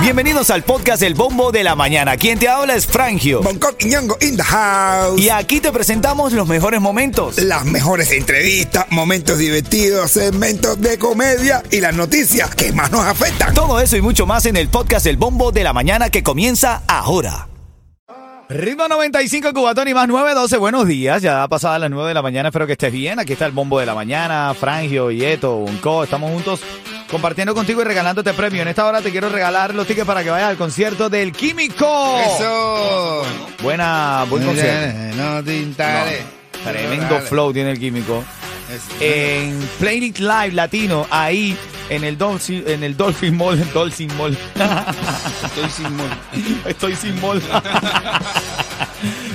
Bienvenidos al podcast El Bombo de la Mañana. Quien te habla es Frangio. Bangkok y Ñongo in the house. Y aquí te presentamos los mejores momentos. Las mejores entrevistas, momentos divertidos, segmentos de comedia y las noticias que más nos afectan. Todo eso y mucho más en el podcast El Bombo de la Mañana que comienza ahora. Ritmo 95 Cubatón y más 912. Buenos días. Ya ha pasado las 9 de la mañana. Espero que estés bien. Aquí está el bombo de la mañana. Frangio, Yeto, Unco. Estamos juntos compartiendo contigo y regalándote premio. En esta hora te quiero regalar los tickets para que vayas al concierto del Químico. Eso. Buena, buen concierto. No instales. Tremendo flow tiene el Químico. En Playlist Live Latino, ahí en el Dolphin, en el Dolphin Mall, Dolphin Mall. Estoy sin mol. Estoy sin mall.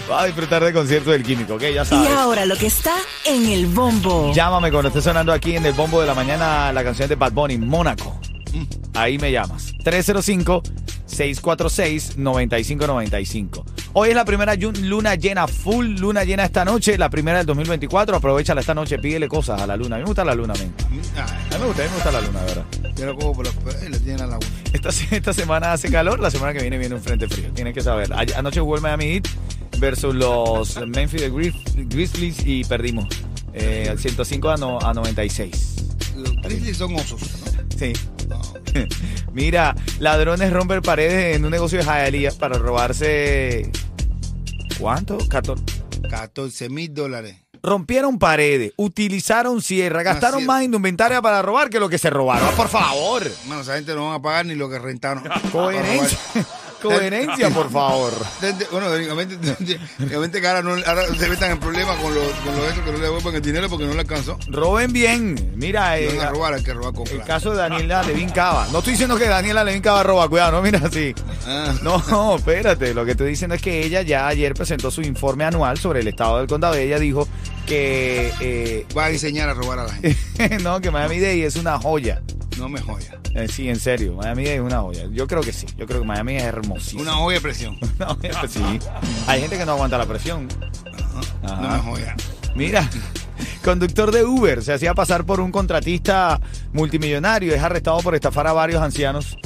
Va a disfrutar del concierto del Químico, ¿ok? Ya Y sabes. ahora lo que está en el bombo. Llámame cuando esté sonando aquí en el bombo de la mañana la canción de Bad Bunny, Mónaco. Ahí me llamas. 305-646-9595. Hoy es la primera luna llena, full luna llena esta noche, la primera del 2024. Aprovechala esta noche, pídele cosas a la luna. A mí me gusta la luna, men. A mí me gusta, a mí me gusta la luna, de ¿verdad? Yo lo cojo por los y le tienen a la una. Esta, esta semana hace calor, la semana que viene viene un frente frío. Tienes que saber. Anoche jugó el Miami Heat versus los Memphis Grizz- Grizzlies y perdimos. Eh, al 105 a, no- a 96. Los grizzlies son osos, ¿no? Sí. Mira, ladrones rompen paredes en un negocio de Hialeah para robarse. ¿Cuánto? 14. 14 mil dólares. Rompieron paredes, utilizaron sierra, gastaron sierra. más indumentaria para robar que lo que se robaron. Ah, Por favor. Mano, esa gente no van a pagar ni lo que rentaron. Coherencia. Coherencia, por favor. Bueno, técnicamente, que ahora, no, ahora se metan en problemas con los con los esos que no le devuelvan el dinero porque no le alcanzó. Roben bien. Mira, No eh, van a robar, hay que robar con el caso de Daniela Levin Cava. No estoy diciendo que Daniela Levin Cava roba, cuidado, no, mira así. Ah. No, no, espérate. Lo que estoy diciendo es que ella ya ayer presentó su informe anual sobre el estado del condado. y Ella dijo que eh, Va a enseñar a robar a la gente. no, que Miami Dade es una joya. No me joya. Eh, sí, en serio, Miami es una joya. Yo creo que sí. Yo creo que Miami es hermosísimo. Una joya de presión. Una joya, pues sí. Hay gente que no aguanta la presión. Ajá. No me joya. Mira, conductor de Uber se hacía pasar por un contratista multimillonario. Es arrestado por estafar a varios ancianos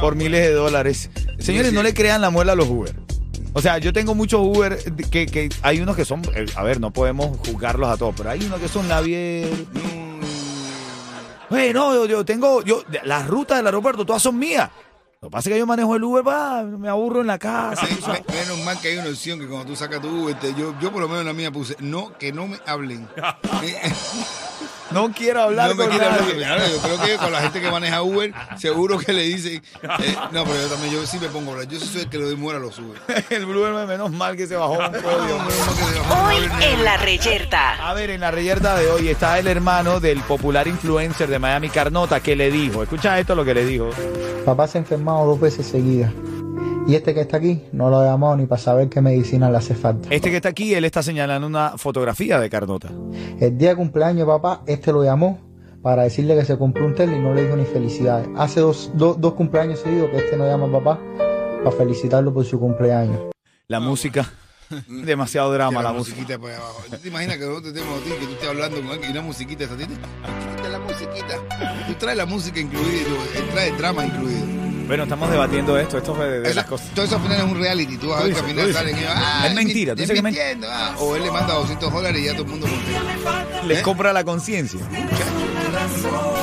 por miles de dólares. Señores, no le crean la muela a los Uber. O sea, yo tengo muchos Uber que, que hay unos que son, eh, a ver, no podemos juzgarlos a todos, pero hay unos que son labier. Oye, no, yo, yo tengo, yo, las rutas del aeropuerto todas son mías. Lo que pasa es que yo manejo el Uber, pa, me aburro en la casa. Sí, menos mal que hay una opción que cuando tú sacas tu Uber, te- yo, yo por lo menos en la mía puse, no, que no me hablen. No quiero hablar no me con quiere hablar. nadie. Claro, yo creo que con la gente que maneja Uber, seguro que le dicen, eh, no, pero yo también, yo sí me pongo a hablar. Yo sí soy el que lo demora los Uber. El Blue menos mal que se bajó un podio. Hoy en la reyerta. A ver, en la reyerta de hoy está el hermano del popular influencer de Miami Carnota que le dijo, escucha esto lo que le dijo. Papá se ha enfermado dos veces seguidas. Y este que está aquí no lo llamado ni para saber qué medicina le hace falta. Este que está aquí, él está señalando una fotografía de Carnota. El día de cumpleaños, papá, este lo llamó para decirle que se compró un tele y no le dijo ni felicidades. Hace dos, dos, dos cumpleaños seguidos que este no llama a papá para felicitarlo por su cumpleaños. La música, demasiado drama la la música. musiquita por ahí abajo. ¿Tú te imaginas que nosotros tenemos a ti, que tú estés hablando con alguien y una musiquita esta? ¿Tienes? Quita la musiquita. Tú traes la música incluida y tú traes el drama incluido. Bueno, estamos debatiendo esto, esto fue de, de Eso- las cosas. Todo eso al final es un reality. Tú vas a ver que al final salen ellos. Ah, Es mentira, tú es dices que ah, O él le manda 200 dólares y ya todo el mundo contento. Les ¿Eh? compra la conciencia.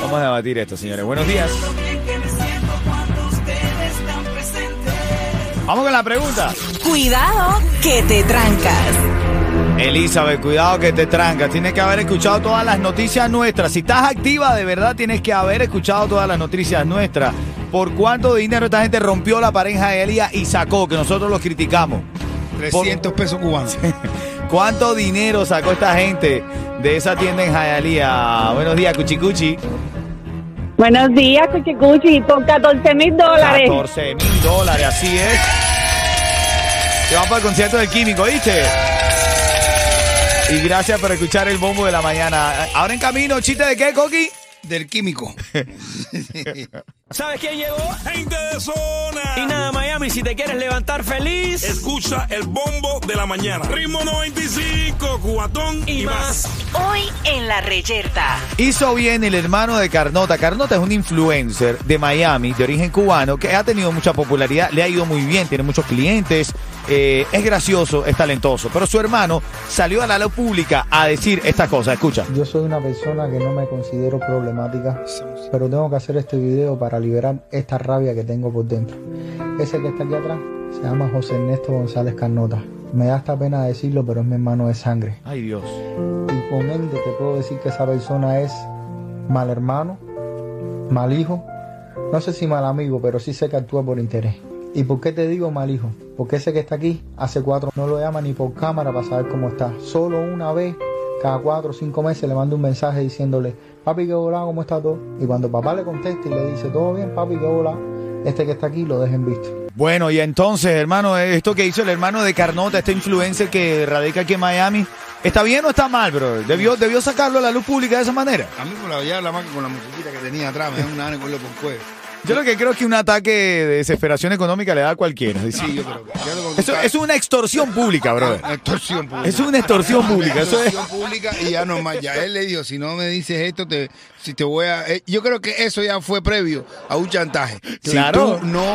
Vamos a debatir esto, señores. Buenos días. Vamos con la pregunta. Cuidado que te trancas. Elizabeth, cuidado que te trancas. Tienes que haber escuchado todas las noticias nuestras. Si estás activa de verdad, tienes que haber escuchado todas las noticias nuestras. ¿Por cuánto dinero esta gente rompió la pareja de Elia y sacó? Que nosotros los criticamos. 300 pesos cubanos. ¿Cuánto dinero sacó esta gente de esa tienda en Hialeah? Buenos días, Cuchicuchi. Buenos días, Cuchicuchi, por 14 mil dólares. 14 mil dólares, así es. Te vamos para el concierto del químico, ¿viste? Y gracias por escuchar el bombo de la mañana. Ahora en camino, chiste de qué, Coqui? Del químico. ¿Sabes quién llegó? Gente de zona. Y nada, Miami, si te quieres levantar feliz. Escucha el bombo de la mañana. Ritmo 95, cubatón y, Y más. Hoy en la reyerta. Hizo bien el hermano de Carnota. Carnota es un influencer de Miami, de origen cubano, que ha tenido mucha popularidad, le ha ido muy bien, tiene muchos clientes, eh, es gracioso, es talentoso. Pero su hermano salió a la luz pública a decir estas cosas. Escucha. Yo soy una persona que no me considero problemática, pero tengo que hacer este video para liberar esta rabia que tengo por dentro. Ese que está aquí atrás se llama José Ernesto González Carnota. Me da esta pena decirlo, pero es mi hermano de sangre. Ay Dios. Y con ende te puedo decir que esa persona es mal hermano, mal hijo, no sé si mal amigo, pero sí sé que actúa por interés. ¿Y por qué te digo mal hijo? Porque ese que está aquí hace cuatro no lo llama ni por cámara para saber cómo está. Solo una vez cada cuatro o cinco meses le manda un mensaje diciéndole, papi, qué hola, ¿cómo está todo? Y cuando papá le contesta y le dice, todo bien, papi, qué hola, este que está aquí lo dejen visto. Bueno, y entonces, hermano, esto que hizo el hermano de Carnota, este influencer que radica aquí en Miami, ¿está bien o está mal, bro? ¿Debió, debió sacarlo a la luz pública de esa manera? A mí por la ya la marca con la musiquita que tenía atrás, me da una gana de cogerlo por cuello. Yo lo que creo es que un ataque de desesperación económica le da a cualquiera. Sí, yo creo que. Eso es una extorsión pública, brother. Extorsión pública. Es una extorsión pública. Eso es. extorsión pública y ya no más. Ya él le dijo, si no me dices esto, te, si te voy a... eh, yo creo que eso ya fue previo a un chantaje. Claro. Si tú no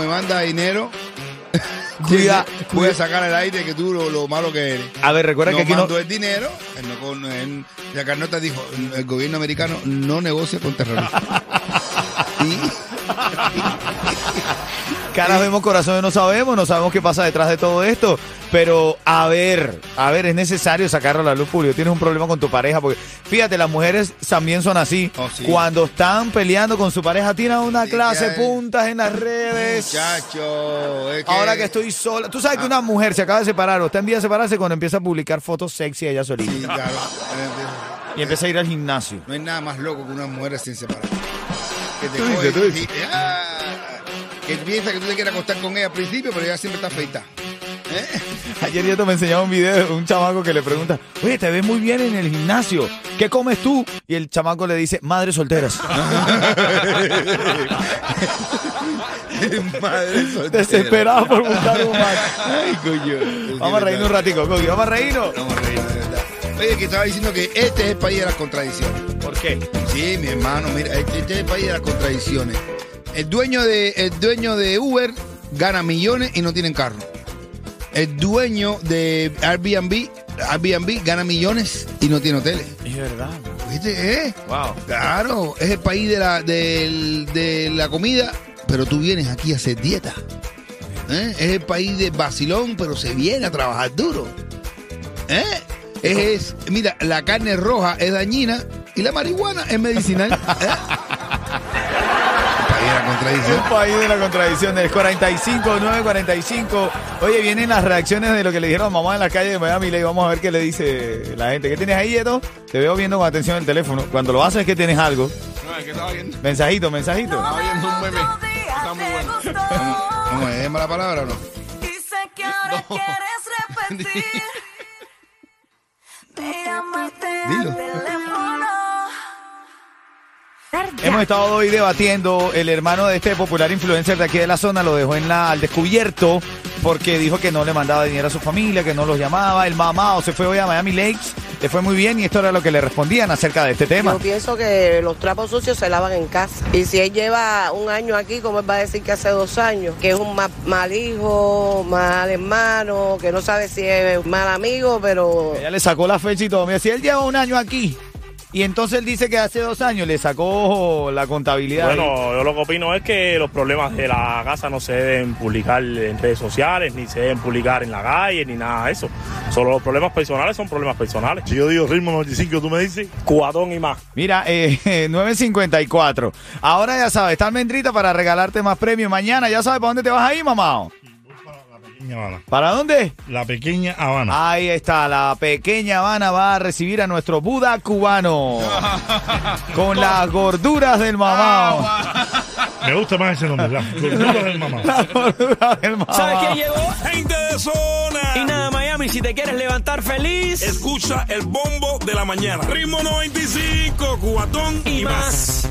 me mandas dinero, Cuida- voy a sacar al aire que tú lo, lo malo que eres. A ver, recuerda que aquí no. mando el dinero. Él no con- él- la Carnota dijo, el gobierno americano no negocia con terroristas. Caras vemos, corazones no sabemos, no sabemos qué pasa detrás de todo esto. Pero a ver, a ver, es necesario sacarlo a la luz pública. Tienes un problema con tu pareja, porque fíjate, las mujeres también son así. Oh, sí. Cuando están peleando con su pareja, tiran una Sí, clase puntas en las redes. muchacho, es que... Ahora que estoy sola. Tú sabes que una mujer se acaba de separar o está en vía de separarse cuando empieza a publicar fotos sexy ella solita. Sí, claro. Y empieza a ir al gimnasio. No hay nada más loco que una mujer sin separar. Que te dices, tú dices. ah, que piensa que tú te quieres acostar con ella al principio, pero ella siempre está feita. ¿Eh? Ayer Nieto me enseñaba un video de un chamaco que le pregunta, oye, te ves muy bien en el gimnasio, ¿qué comes tú? Y el chamaco le dice, madres solteras. Madre soltera. Desesperado por buscar un macho. Ay, coño. Vamos a reírnos un ratico, Coqui, vamos a reírnos. Vamos a reírnos. Oye, que estaba diciendo que este es el país de las contradicciones. ¿Por qué? Sí, mi hermano, mira, este este es el país de las contradicciones. El dueño de, el dueño de Uber gana millones y no tienen carro. El dueño de Airbnb, Airbnb gana millones y no tiene hoteles. Es verdad. ¿Viste? ¿Eh? Wow. Claro, es el país de la, del- de la comida, pero tú vienes aquí a hacer dieta. ¿Eh? Es el país de vacilón, pero se viene a trabajar duro. ¿Eh? Es, es- mira, la carne roja es dañina y la marihuana es medicinal. ¿Eh? El país de la contradicción. Un país de la contradicción del 45, 945. Oye, vienen las reacciones de lo que le dijeron a mamá en la calle de Miami. Le vamos a ver qué le dice la gente. ¿Qué tienes ahí, Edo? Te veo viendo con atención el teléfono. Cuando lo haces es que tienes algo. No, es que estaba viendo, Mensajito, mensajito. estaba viendo un meme. Está muy bueno. ¿Cómo, cómo es? ¿Es mala palabra o no? Dice que ahora quieres repetir. Dilo. Hemos estado hoy debatiendo. El hermano de este popular influencer de aquí de la zona lo dejó en la, al descubierto porque dijo que no le mandaba dinero a su familia, que no los llamaba. El mamá o se fue hoy a Miami Lakes. Le fue muy bien y esto era lo que le respondían acerca de este tema. Yo pienso que los trapos sucios se lavan en casa. Y si él lleva un año aquí, ¿cómo él va a decir que hace dos años? Que es un ma- mal hijo, mal hermano, que no sabe si es mal amigo, pero Ella le sacó la fecha y todo. Mira, si él lleva un año aquí y entonces él dice que hace dos años le sacó la contabilidad. Bueno, yo lo que opino es que los problemas de la casa no se deben publicar en redes sociales, ni se deben publicar en la calle, ni nada de eso. Solo los problemas personales son problemas personales. Si yo digo ritmo 95, tú me dices. Cubatón y más. Mira, eh, 9.54. Ahora ya sabes, está almendrita para regalarte más premios. Mañana ya sabes para dónde te vas a ir, mamá. Pequeña Habana. ¿Para dónde? La pequeña Habana. Ahí está, la pequeña Habana va a recibir a nuestro Buda cubano. con las gorduras del mamá. Me gusta más ese nombre. Las gorduras del mamá. Las gorduras del mamá. ¿Sabes quién llegó? Gente de zona. Y nada, Miami, si te quieres levantar feliz. Escucha el bombo de la mañana. Ritmo 95, cubatón y, y más. más.